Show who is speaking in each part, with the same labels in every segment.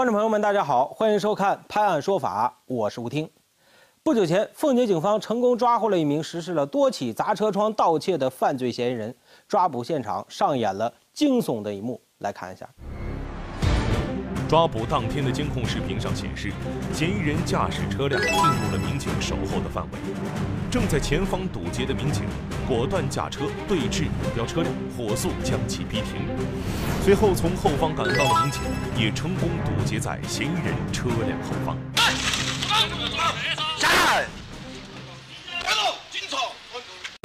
Speaker 1: 观众朋友们，大家好，欢迎收看《拍案说法》，我是吴听。不久前，奉节警方成功抓获了一名实施了多起砸车窗盗窃的犯罪嫌疑人，抓捕现场上演了惊悚的一幕，来看一下。
Speaker 2: 抓捕当天的监控视频上显示，嫌疑人驾驶车辆进入了民警守候的范围。正在前方堵截的民警果断驾车对峙目标车辆，火速将其逼停。随后从后方赶到的民警也成功堵截在嫌疑人车辆后方。
Speaker 3: 下来！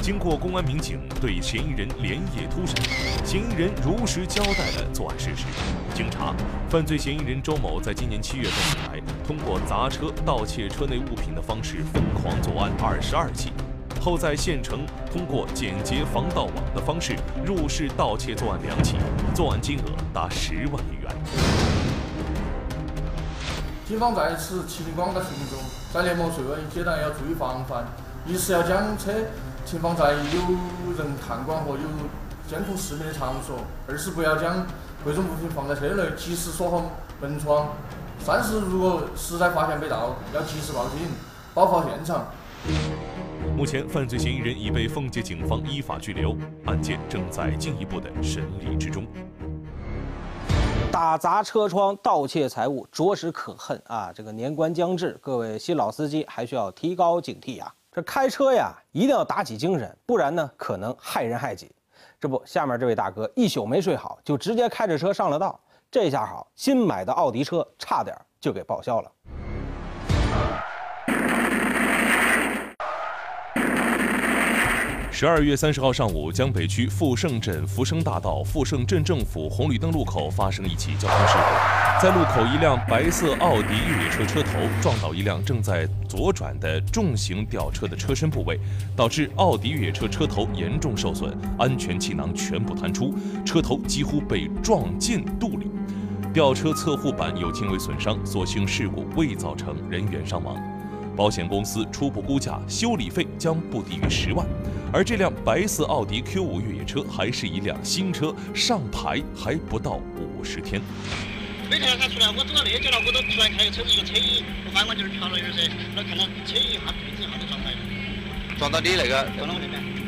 Speaker 2: 经过公安民警对嫌疑人连夜突审，嫌疑人如实交代了作案事实。经查，犯罪嫌疑人周某在今年七月份以来，通过砸车、盗窃车内物品的方式疯狂作案二十二起，后在县城通过简洁防盗网的方式入室盗窃作案两起，作案金额达十万余元。
Speaker 4: 警方在此提醒广大群众，在年末岁尾，阶段要注意防范，一是要将车。停放在有人看管和有监控视频的场所。二是不要将贵重物品放在车内，及时锁好门窗。三是如果实在发现被盗，要及时报警，保护好现场。
Speaker 2: 目前，犯罪嫌疑人已被奉节警方依法拘留，案件正在进一步的审理之中。
Speaker 1: 打砸车窗、盗窃财物，着实可恨啊！这个年关将至，各位新老司机还需要提高警惕呀。这开车呀，一定要打起精神，不然呢，可能害人害己。这不，下面这位大哥一宿没睡好，就直接开着车上了道。这下好，新买的奥迪车差点就给报销了。
Speaker 2: 十二月三十号上午，江北区富盛镇福生大道富盛镇政府红绿灯路口发生一起交通事故，在路口，一辆白色奥迪越野车车头撞倒一辆正在左转的重型吊车的车身部位，导致奥迪越野车车头严重受损，安全气囊全部弹出，车头几乎被撞进肚里，吊车侧护板有轻微损伤，所幸事故未造成人员伤亡。保险公司初步估价，修理费将不低于十万。而这辆白色奥迪 Q5 越野车还是一辆新车，上牌还不到五十天。
Speaker 3: 没看到他出来，我走到那角了，我都突然看到车子一个车影，我反光镜瞟了一下噻，那看到车椅一下对子一下就撞来了，
Speaker 5: 撞到你那个，
Speaker 3: 撞到我那边。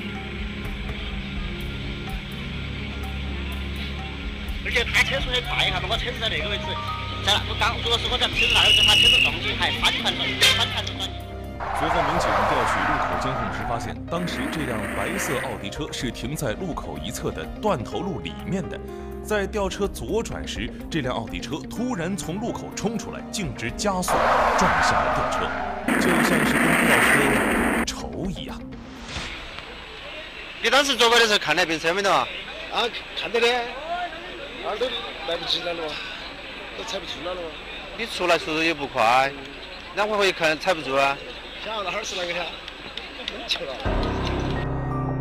Speaker 3: 而且他车速很快，一下把我车子在那个位置。我刚，如果是我在车子那儿，就把车子撞进，还翻船了，翻船了。
Speaker 2: 随后，民警调取路口监控时发现，当时这辆白色奥迪车是停在路口一侧的断头路里面的。在吊车左转时，这辆奥迪车突然从路口冲出来，径直加速撞向了吊车，就像是跟吊车仇一样。
Speaker 5: 你当时左拐的时候看那边车没得啊？
Speaker 6: 啊，看到的，那都来不及了了。都踩不住了了
Speaker 5: 你出来速度也不快，两回回可能踩不住啊。
Speaker 6: 想那哈儿是那个啥？去了。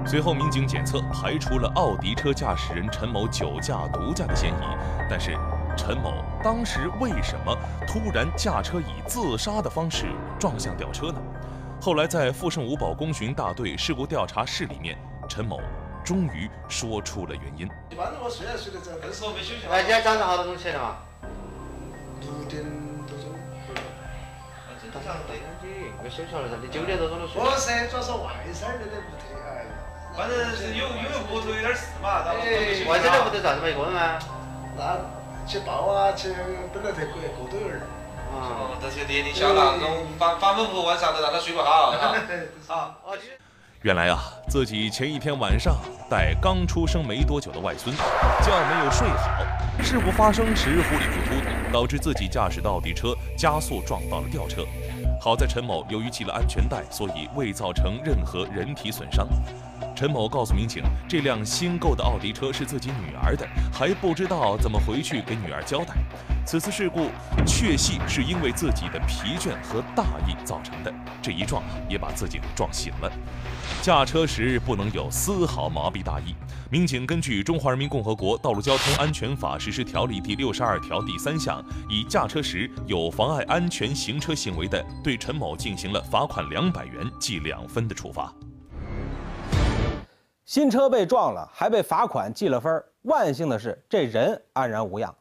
Speaker 2: 随后，民警检测排除了奥迪车驾驶人陈某酒驾、毒驾的嫌疑。但是，陈某当时为什么突然驾车以自杀的方式撞向吊车呢？后来，在富盛五保公巡大队事故调查室里面，陈某终于说出了原因。
Speaker 6: 一般如果睡睡得这，时候没休息。
Speaker 5: 哎，今天早上好多钟起的嘛？
Speaker 6: 六点多钟。
Speaker 5: 正常对，你没休息了噻？你九点多钟就睡。
Speaker 6: 我是，主要是外甥儿在屋头，哎。
Speaker 7: 反正是有因为屋头有点事嘛，然后。
Speaker 5: 外甥在屋头咋子嘛？一个人吗？
Speaker 6: 那去抱啊，去本来在过过都有人。
Speaker 7: 啊，这些年龄小了，那种反反反复复晚上都让他睡不好。
Speaker 6: 啊。
Speaker 2: 原来啊，自己前一天晚上带刚出生没多久的外孙，觉没有睡好。事故发生时糊里糊涂的，导致自己驾驶的奥迪车加速撞到了吊车。好在陈某由于系了安全带，所以未造成任何人体损伤。陈某告诉民警，这辆新购的奥迪车是自己女儿的，还不知道怎么回去给女儿交代。此次事故确系是因为自己的疲倦和大意造成的，这一撞也把自己给撞醒了。驾车时不能有丝毫麻痹大意。民警根据《中华人民共和国道路交通安全法实施条例》第六十二条第三项，以驾车时有妨碍安全行车行为的，对陈某进行了罚款两百元、记两分的处罚。
Speaker 1: 新车被撞了，还被罚款记了分万幸的是，这人安然无恙。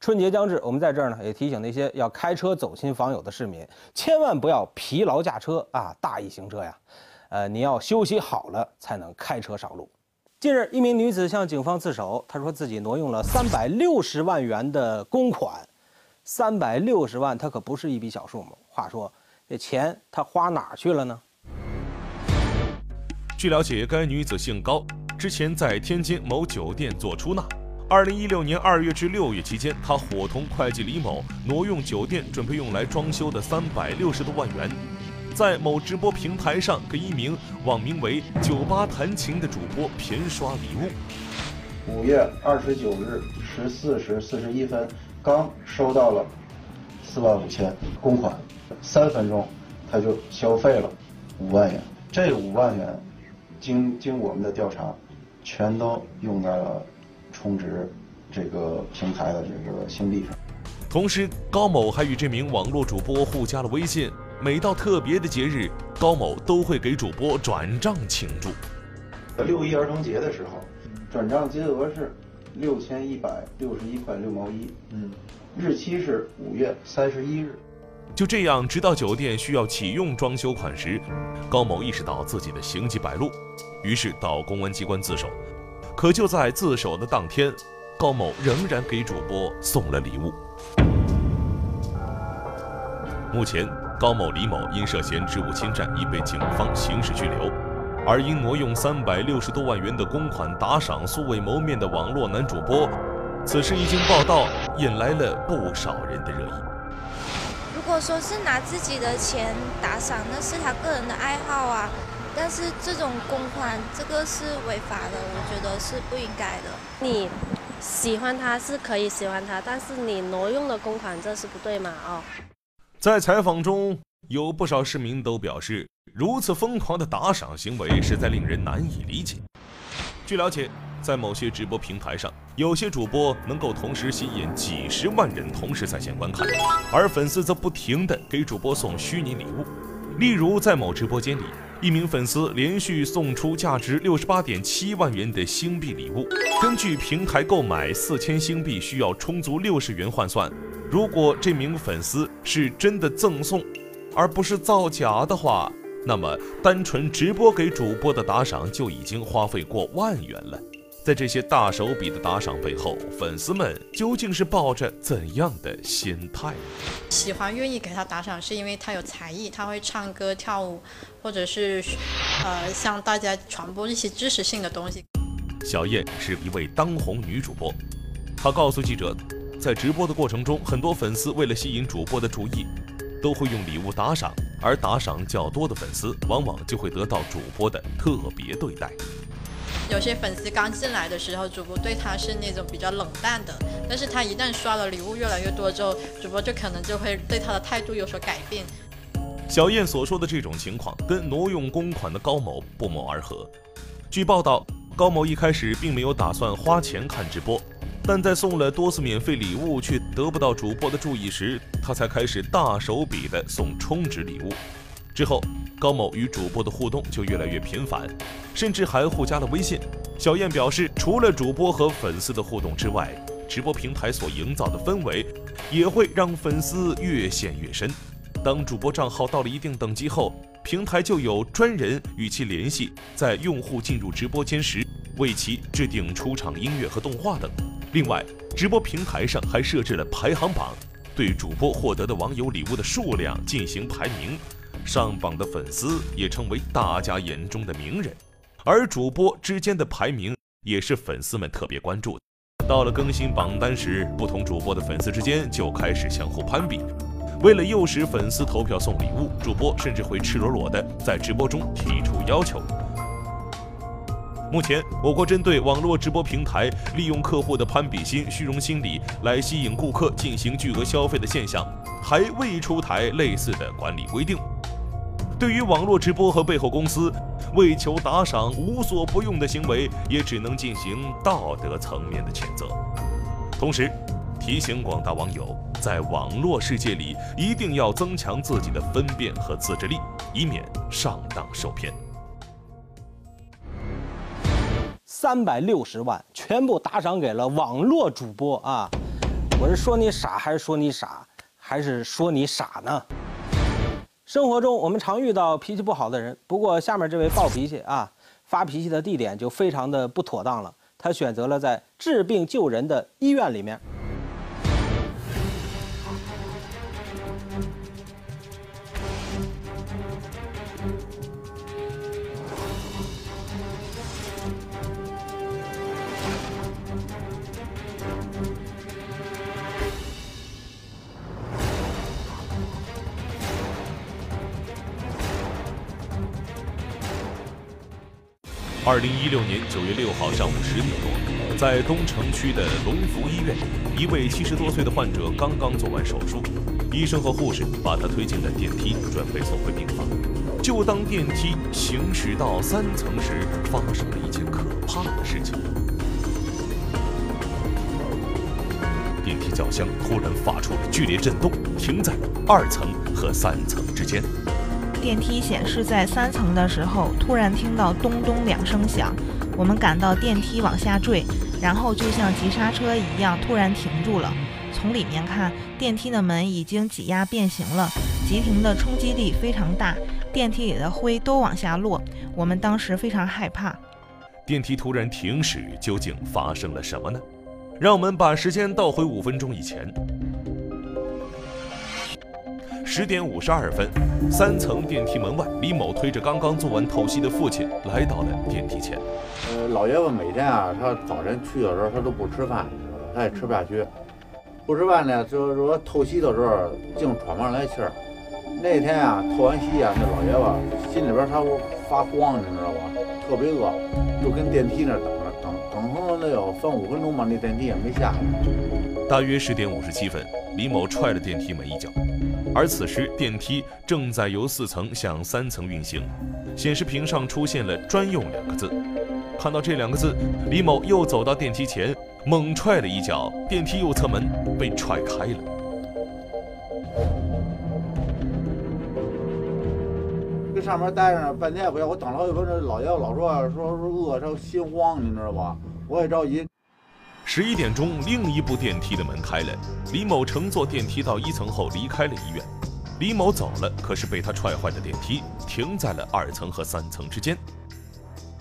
Speaker 1: 春节将至，我们在这儿呢也提醒那些要开车走亲访友的市民，千万不要疲劳驾车啊！大意行车呀，呃，你要休息好了才能开车上路。近日，一名女子向警方自首，她说自己挪用了三百六十万元的公款，三百六十万，它可不是一笔小数目。话说，这钱她花哪儿去了呢？
Speaker 2: 据了解，该女子姓高，之前在天津某酒店做出纳。二零一六年二月至六月期间，她伙同会计李某挪用酒店准备用来装修的三百六十多万元，在某直播平台上给一名网名为“酒吧弹琴”的主播频刷礼物。
Speaker 8: 五月二十九日十四时四十一分，刚收到了四万五千公款，三分钟他就消费了五万元。这五万元，经经我们的调查，全都用在了。充值这个平台的这个星币上，
Speaker 2: 同时高某还与这名网络主播互加了微信，每到特别的节日，高某都会给主播转账庆祝。
Speaker 8: 六一儿童节的时候，转账金额是六千一百六十一块六毛一，嗯，日期是五月三十一日。
Speaker 2: 就这样，直到酒店需要启用装修款时，高某意识到自己的行迹败露，于是到公安机关自首。可就在自首的当天，高某仍然给主播送了礼物。目前，高某、李某因涉嫌职务侵占已被警方刑事拘留，而因挪用三百六十多万元的公款打赏素未谋面的网络男主播，此事一经报道，引来了不少人的热议。
Speaker 9: 如果说是拿自己的钱打赏，那是他个人的爱好啊。但是这种公款，这个是违法的，我觉得是不应该的。
Speaker 10: 你喜欢他是可以喜欢他，但是你挪用了公款，这是不对嘛？哦，
Speaker 2: 在采访中，有不少市民都表示，如此疯狂的打赏行为实在令人难以理解。据了解，在某些直播平台上，有些主播能够同时吸引几十万人同时在线观看，而粉丝则不停地给主播送虚拟礼物。例如，在某直播间里。一名粉丝连续送出价值六十八点七万元的星币礼物。根据平台购买四千星币需要充足六十元换算，如果这名粉丝是真的赠送，而不是造假的话，那么单纯直播给主播的打赏就已经花费过万元了。在这些大手笔的打赏背后，粉丝们究竟是抱着怎样的心态？
Speaker 11: 喜欢、愿意给他打赏，是因为他有才艺，他会唱歌、跳舞，或者是呃向大家传播一些知识性的东西。
Speaker 2: 小燕是一位当红女主播，她告诉记者，在直播的过程中，很多粉丝为了吸引主播的注意，都会用礼物打赏，而打赏较多的粉丝，往往就会得到主播的特别对待。
Speaker 11: 有些粉丝刚进来的时候，主播对他是那种比较冷淡的，但是他一旦刷了礼物越来越多之后，主播就可能就会对他的态度有所改变。
Speaker 2: 小燕所说的这种情况，跟挪用公款的高某不谋而合。据报道，高某一开始并没有打算花钱看直播，但在送了多次免费礼物却得不到主播的注意时，他才开始大手笔的送充值礼物。之后，高某与主播的互动就越来越频繁，甚至还互加了微信。小燕表示，除了主播和粉丝的互动之外，直播平台所营造的氛围也会让粉丝越陷越深。当主播账号到了一定等级后，平台就有专人与其联系，在用户进入直播间时为其制定出场音乐和动画等。另外，直播平台上还设置了排行榜，对主播获得的网友礼物的数量进行排名。上榜的粉丝也成为大家眼中的名人，而主播之间的排名也是粉丝们特别关注的。到了更新榜单时，不同主播的粉丝之间就开始相互攀比。为了诱使粉丝投票送礼物，主播甚至会赤裸裸地在直播中提出要求。目前，我国针对网络直播平台利用客户的攀比心、虚荣心理来吸引顾客进行巨额消费的现象，还未出台类似的管理规定。对于网络直播和背后公司为求打赏无所不用的行为，也只能进行道德层面的谴责。同时，提醒广大网友，在网络世界里一定要增强自己的分辨和自制力，以免上当受骗。
Speaker 1: 三百六十万全部打赏给了网络主播啊！我是说你傻，还是说你傻，还是说你傻呢？生活中我们常遇到脾气不好的人，不过下面这位暴脾气啊，发脾气的地点就非常的不妥当了。他选择了在治病救人的医院里面。
Speaker 2: 二零一六年九月六号上午十点多，在东城区的龙福医院，一位七十多岁的患者刚刚做完手术，医生和护士把他推进了电梯，准备送回病房。就当电梯行驶到三层时，发生了一件可怕的事情：电梯轿厢突然发出了剧烈震动，停在了二层和三层之间。
Speaker 12: 电梯显示在三层的时候，突然听到咚咚两声响，我们感到电梯往下坠，然后就像急刹车一样突然停住了。从里面看，电梯的门已经挤压变形了，急停的冲击力非常大，电梯里的灰都往下落。我们当时非常害怕。
Speaker 2: 电梯突然停驶，究竟发生了什么呢？让我们把时间倒回五分钟以前。十点五十二分，三层电梯门外，李某推着刚刚做完透析的父亲来到了电梯前。
Speaker 13: 呃，老爷子每天啊，他早晨去的时候，他都不吃饭，他也吃不下去。不吃饭呢，就是说透析的时候净喘不上来气儿。那天啊，透完析啊，那老爷子心里边他发慌，你知道吧？特别饿，就跟电梯那等着，等等候了得有三五分钟吧，那电梯也没下来。
Speaker 2: 大约十点五十七分，李某踹了电梯门一脚。而此时，电梯正在由四层向三层运行，显示屏上出现了“专用”两个字。看到这两个字，李某又走到电梯前，猛踹了一脚，电梯右侧门被踹开了。
Speaker 13: 这上面待着半天不要，我等了好几分钟，老爷子老说说说饿，他心慌，你知道吧？我也着急。
Speaker 2: 十一点钟，另一部电梯的门开了，李某乘坐电梯到一层后离开了医院。李某走了，可是被他踹坏的电梯停在了二层和三层之间。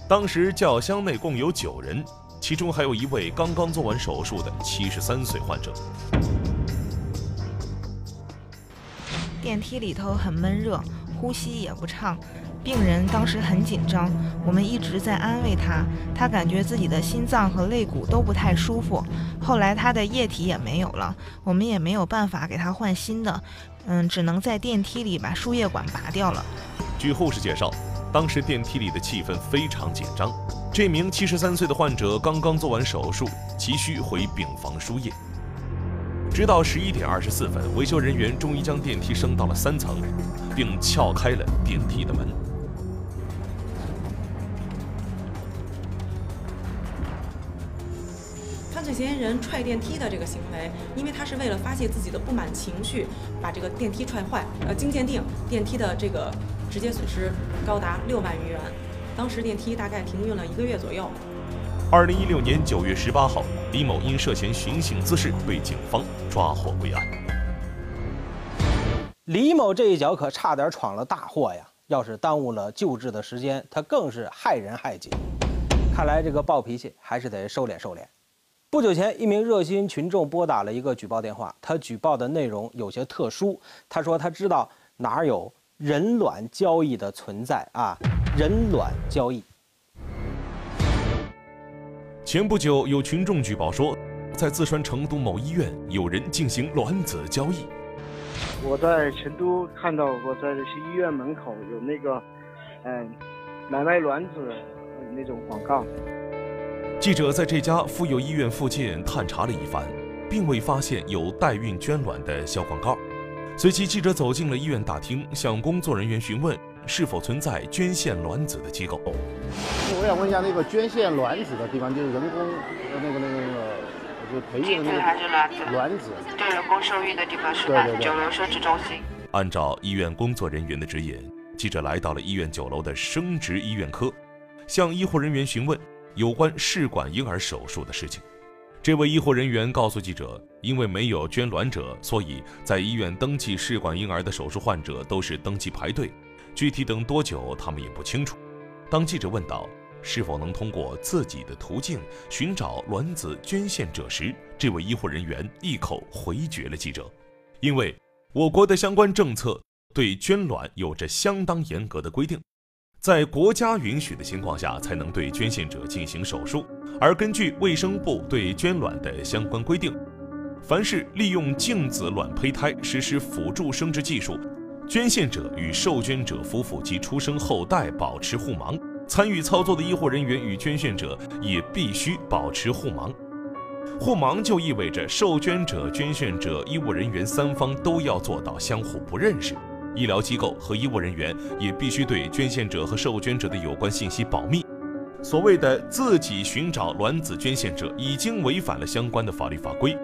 Speaker 2: 当时轿厢内共有九人，其中还有一位刚刚做完手术的七十三岁患者。
Speaker 12: 电梯里头很闷热，呼吸也不畅。病人当时很紧张，我们一直在安慰他，他感觉自己的心脏和肋骨都不太舒服。后来他的液体也没有了，我们也没有办法给他换新的，嗯，只能在电梯里把输液管拔掉了。
Speaker 2: 据护士介绍，当时电梯里的气氛非常紧张。这名七十三岁的患者刚刚做完手术，急需回病房输液。直到十一点二十四分，维修人员终于将电梯升到了三层，并撬开了电梯的门。
Speaker 14: 嫌疑人踹电梯的这个行为，因为他是为了发泄自己的不满情绪，把这个电梯踹坏。呃，经鉴定，电梯的这个直接损失高达六万余元。当时电梯大概停运了一个月左右。
Speaker 2: 二零一六年九月十八号，李某因涉嫌寻衅滋事被警方抓获归案。
Speaker 1: 李某这一脚可差点闯了大祸呀！要是耽误了救治的时间，他更是害人害己。看来这个暴脾气还是得收敛收敛。不久前，一名热心群众拨打了一个举报电话。他举报的内容有些特殊。他说他知道哪儿有人卵交易的存在啊，人卵交易。
Speaker 2: 前不久，有群众举报说，在四川成都某医院有人进行卵子交易。
Speaker 15: 我在成都看到过，在这些医院门口有那个，嗯，买卖卵子那种广告。
Speaker 2: 记者在这家妇幼医院附近探查了一番，并未发现有代孕捐卵的小广告。随即，记者走进了医院大厅，向工作人员询问是否存在捐献卵子的机构。
Speaker 16: 我想问一下，那个捐献卵子的地方，就是人工那个那个那个，就培育的那个卵子，
Speaker 17: 对人工受孕的地方是吧？九楼生殖中心。
Speaker 2: 按照医院工作人员的指引，记者来到了医院九楼的生殖医院科，向医护人员询问。有关试管婴儿手术的事情，这位医护人员告诉记者，因为没有捐卵者，所以在医院登记试管婴儿的手术患者都是登记排队，具体等多久他们也不清楚。当记者问到是否能通过自己的途径寻找卵子捐献者时，这位医护人员一口回绝了记者，因为我国的相关政策对捐卵有着相当严格的规定。在国家允许的情况下，才能对捐献者进行手术。而根据卫生部对捐卵的相关规定，凡是利用精子卵胚胎实施辅助生殖技术，捐献者与受捐者夫妇及出生后代保持互盲，参与操作的医护人员与捐献者也必须保持互盲。互盲就意味着受捐者、捐献者、医务人员三方都要做到相互不认识。医疗机构和医务人员也必须对捐献者和受捐者的有关信息保密。所谓的自己寻找卵子捐献者，已经违反了相关的法律法规。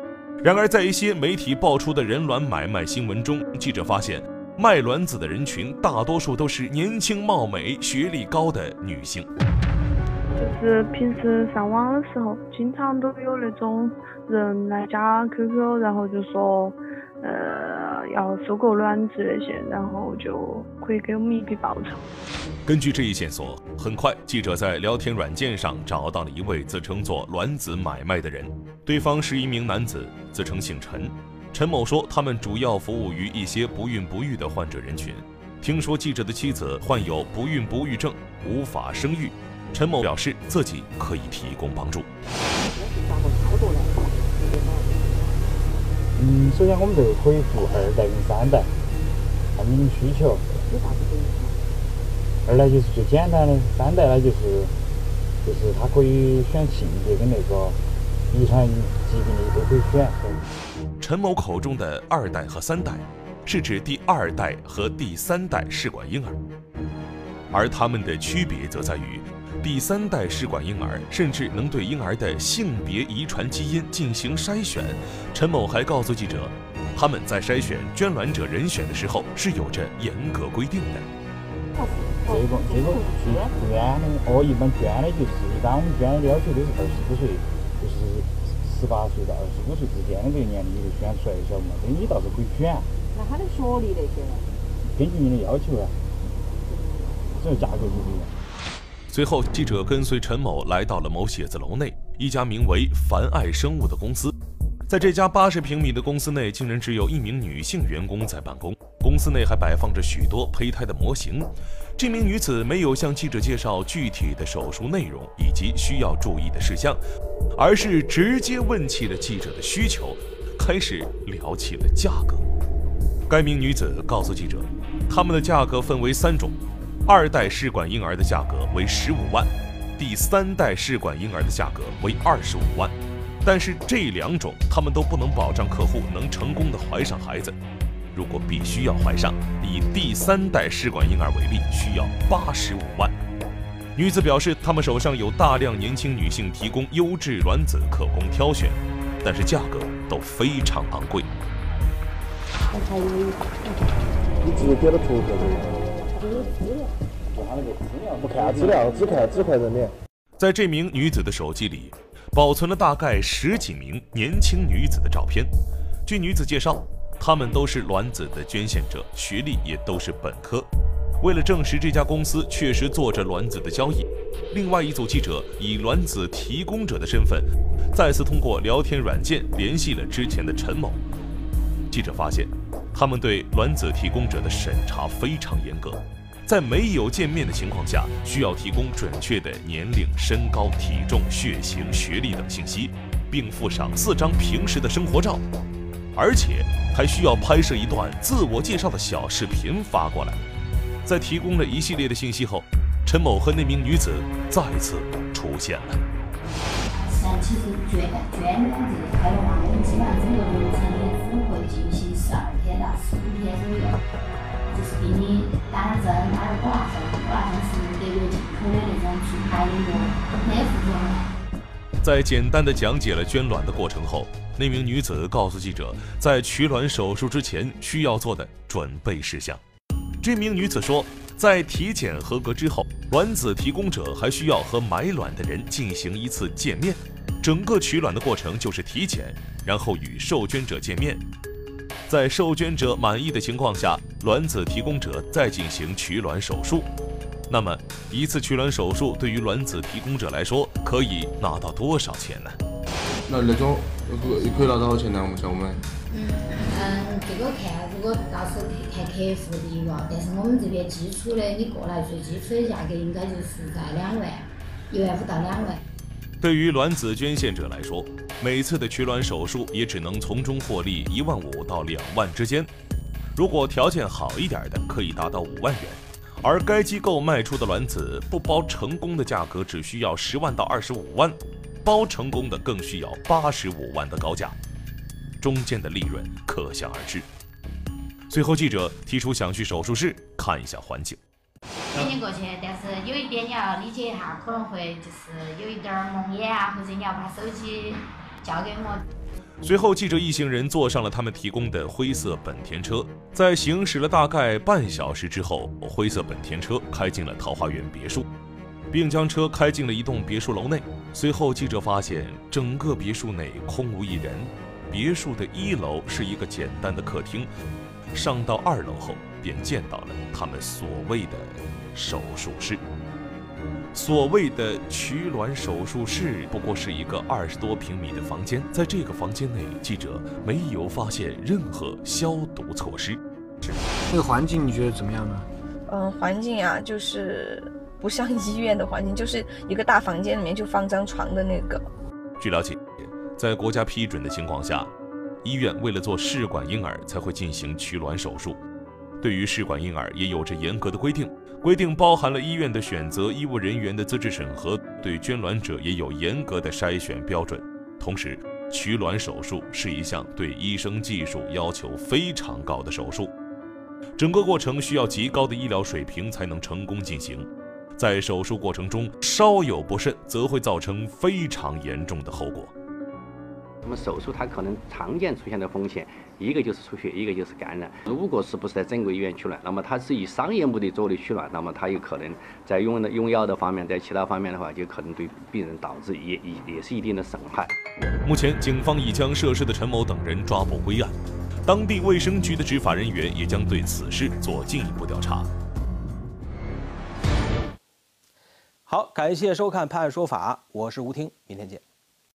Speaker 2: 然而，在一些媒体爆出的人卵买卖新闻中，记者发现，卖卵子的人群大多数都是年轻貌美、学历高的女性。
Speaker 18: 就是平时上网的时候，经常都有那种人来加 QQ，然后就说。呃，要收购卵子那些，然后就可以给我们一笔报酬。
Speaker 2: 根据这一线索，很快记者在聊天软件上找到了一位自称做卵子买卖的人，对方是一名男子，自称姓陈。陈某说，他们主要服务于一些不孕不育的患者人群。听说记者的妻子患有不孕不育症，无法生育，陈某表示自己可以提供帮助。
Speaker 19: 嗯，首先我们这个可以做二代跟三代，看你们需求。二代就是最简单的，三代呢就是就是它可以选性别跟那个遗传疾病的都可以选。
Speaker 2: 陈某口中的二代和三代，是指第二代和第三代试管婴儿，而它们的区别则在于。第三代试管婴儿甚至能对婴儿的性别遗传基因进行筛选。陈某还告诉记者，他们在筛选捐卵者人选的时候是有着严格规定的。
Speaker 19: 这个这个捐的哦，一般捐的就是一般我们捐的要求都是二十五岁，就是十八岁到二十五岁之间的这个年龄你就选出来，晓得吗？这你倒是可以选。
Speaker 20: 那他的学历那些呢？
Speaker 19: 根据你的要求啊，这价格就不一样。
Speaker 2: 随后，记者跟随陈某来到了某写字楼内，一家名为“凡爱生物”的公司。在这家八十平米的公司内，竟然只有一名女性员工在办公。公司内还摆放着许多胚胎的模型。这名女子没有向记者介绍具体的手术内容以及需要注意的事项，而是直接问起了记者的需求，开始聊起了价格。该名女子告诉记者，他们的价格分为三种。二代试管婴儿的价格为十五万，第三代试管婴儿的价格为二十五万，但是这两种他们都不能保障客户能成功的怀上孩子。如果必须要怀上，以第三代试管婴儿为例，需要八十五万。女子表示，他们手上有大量年轻女性提供优质卵子可供挑选，但是价格都非常昂贵。
Speaker 19: 你直接点到图片不看资料，只看只看人脸。
Speaker 2: 在这名女子的手机里，保存了大概十几名年轻女子的照片。据女子介绍，她们都是卵子的捐献者，学历也都是本科。为了证实这家公司确实做着卵子的交易，另外一组记者以卵子提供者的身份，再次通过聊天软件联系了之前的陈某。记者发现，他们对卵子提供者的审查非常严格。在没有见面的情况下，需要提供准确的年龄、身高、体重、血型、学历等信息，并附上四张平时的生活照，而且还需要拍摄一段自我介绍的小视频发过来。在提供了一系列的信息后，陈某和那名女子再次出现了。
Speaker 21: 其实捐捐卵这个开了网，我们基本上整个流程也只会进行十二天到十五天左右，给你打了针，打了挂针，挂针是德国进口的那种品牌的药，没副作用。
Speaker 2: 在简单的讲解了捐卵的过程后，那名女子告诉记者，在取卵手术之前需要做的准备事项。这名女子说，在体检合格之后，卵子提供者还需要和买卵的人进行一次见面。整个取卵的过程就是体检，然后与受捐者见面，在受捐者满意的情况下，卵子提供者再进行取卵手术。那么，一次取卵手术对于卵子提供者来说，可以拿到多少钱呢？
Speaker 6: 那那种可可以拿多少钱呢？我们像我们。
Speaker 21: 嗯嗯，这个看，如果到时候看客户的一个，但是我们这边基础的，你过来最基础的价格应该就是在两万，一万五到两万。
Speaker 2: 对于卵子捐献者来说，每次的取卵手术也只能从中获利一万五到两万之间。如果条件好一点的，可以达到五万元。而该机构卖出的卵子不包成功的价格只需要十万到二十五万，包成功的更需要八十五万的高价。中间的利润可想而知。最后，记者提出想去手术室看一下环境。
Speaker 21: 陪你过去，但是有一点你要理解一下，可能会就是有一点蒙眼啊，或者你要把手机交给我。
Speaker 2: 随后，记者一行人坐上了他们提供的灰色本田车，在行驶了大概半小时之后，灰色本田车开进了桃花源别墅，并将车开进了一栋别墅楼内。随后，记者发现整个别墅内空无一人。别墅的一楼是一个简单的客厅，上到二楼后便见到了他们所谓的手术室。所谓的取卵手术室不过是一个二十多平米的房间，在这个房间内，记者没有发现任何消毒措施。
Speaker 22: 那个环境你觉得怎么样呢？
Speaker 23: 嗯，环境啊，就是不像医院的环境，就是一个大房间里面就放张床的那个。
Speaker 2: 据了解。在国家批准的情况下，医院为了做试管婴儿才会进行取卵手术。对于试管婴儿也有着严格的规定，规定包含了医院的选择医务人员的资质审核，对捐卵者也有严格的筛选标准。同时，取卵手术是一项对医生技术要求非常高的手术，整个过程需要极高的医疗水平才能成功进行。在手术过程中稍有不慎，则会造成非常严重的后果。
Speaker 24: 那么手术它可能常见出现的风险，一个就是出血，一个就是感染。如果是不是在正规医院取卵，那么它是以商业目的做的取卵，那么它有可能在用的用药的方面，在其他方面的话，就可能对病人导致也也也是一定的损害。
Speaker 2: 目前，警方已将涉事的陈某等人抓捕归案，当地卫生局的执法人员也将对此事做进一步调查。
Speaker 1: 好，感谢收看《判案说法》，我是吴听，明天见。